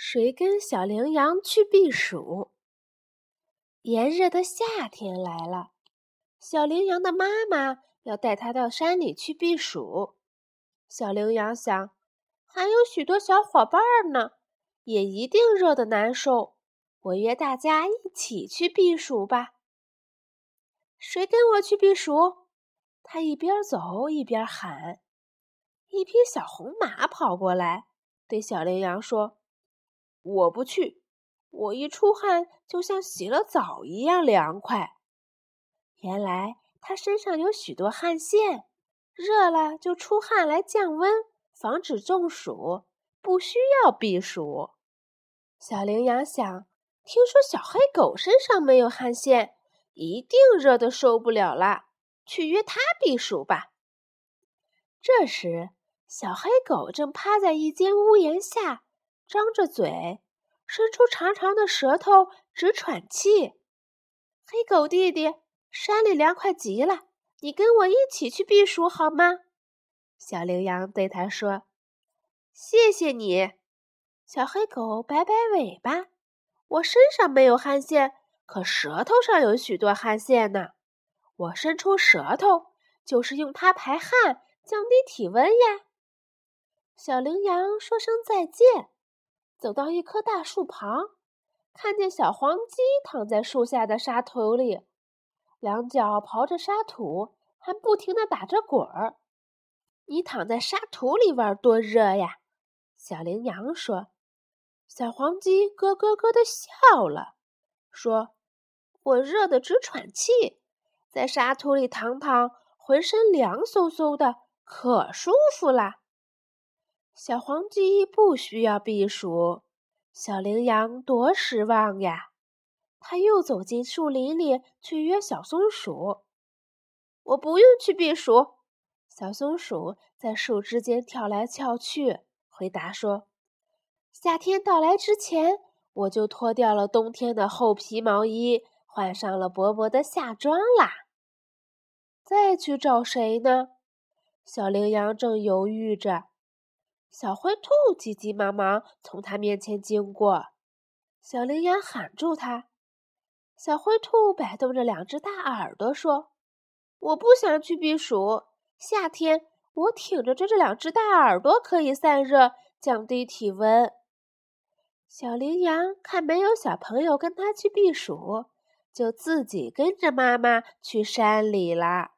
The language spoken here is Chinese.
谁跟小羚羊去避暑？炎热的夏天来了，小羚羊的妈妈要带它到山里去避暑。小羚羊想，还有许多小伙伴呢，也一定热得难受。我约大家一起去避暑吧。谁跟我去避暑？他一边走一边喊。一匹小红马跑过来，对小羚羊说。我不去，我一出汗就像洗了澡一样凉快。原来他身上有许多汗腺，热了就出汗来降温，防止中暑，不需要避暑。小羚羊想，听说小黑狗身上没有汗腺，一定热得受不了了，去约它避暑吧。这时，小黑狗正趴在一间屋檐下。张着嘴，伸出长长的舌头，直喘气。黑狗弟弟，山里凉快极了，你跟我一起去避暑好吗？小羚羊对他说：“谢谢你。”小黑狗摆摆尾巴：“我身上没有汗腺，可舌头上有许多汗腺呢。我伸出舌头，就是用它排汗，降低体温呀。”小羚羊说声再见。走到一棵大树旁，看见小黄鸡躺在树下的沙土里，两脚刨着沙土，还不停地打着滚儿。你躺在沙土里玩多热呀！小羚羊说。小黄鸡咯咯咯地笑了，说：“我热得直喘气，在沙土里躺躺，浑身凉飕飕的，可舒服啦。”小黄鸡不需要避暑，小羚羊多失望呀！他又走进树林里去约小松鼠。我不用去避暑。小松鼠在树枝间跳来跳去，回答说：“夏天到来之前，我就脱掉了冬天的厚皮毛衣，换上了薄薄的夏装啦。”再去找谁呢？小羚羊正犹豫着。小灰兔急急忙忙从他面前经过，小羚羊喊住他。小灰兔摆动着两只大耳朵说：“我不想去避暑，夏天我挺着这这两只大耳朵可以散热，降低体温。”小羚羊看没有小朋友跟他去避暑，就自己跟着妈妈去山里了。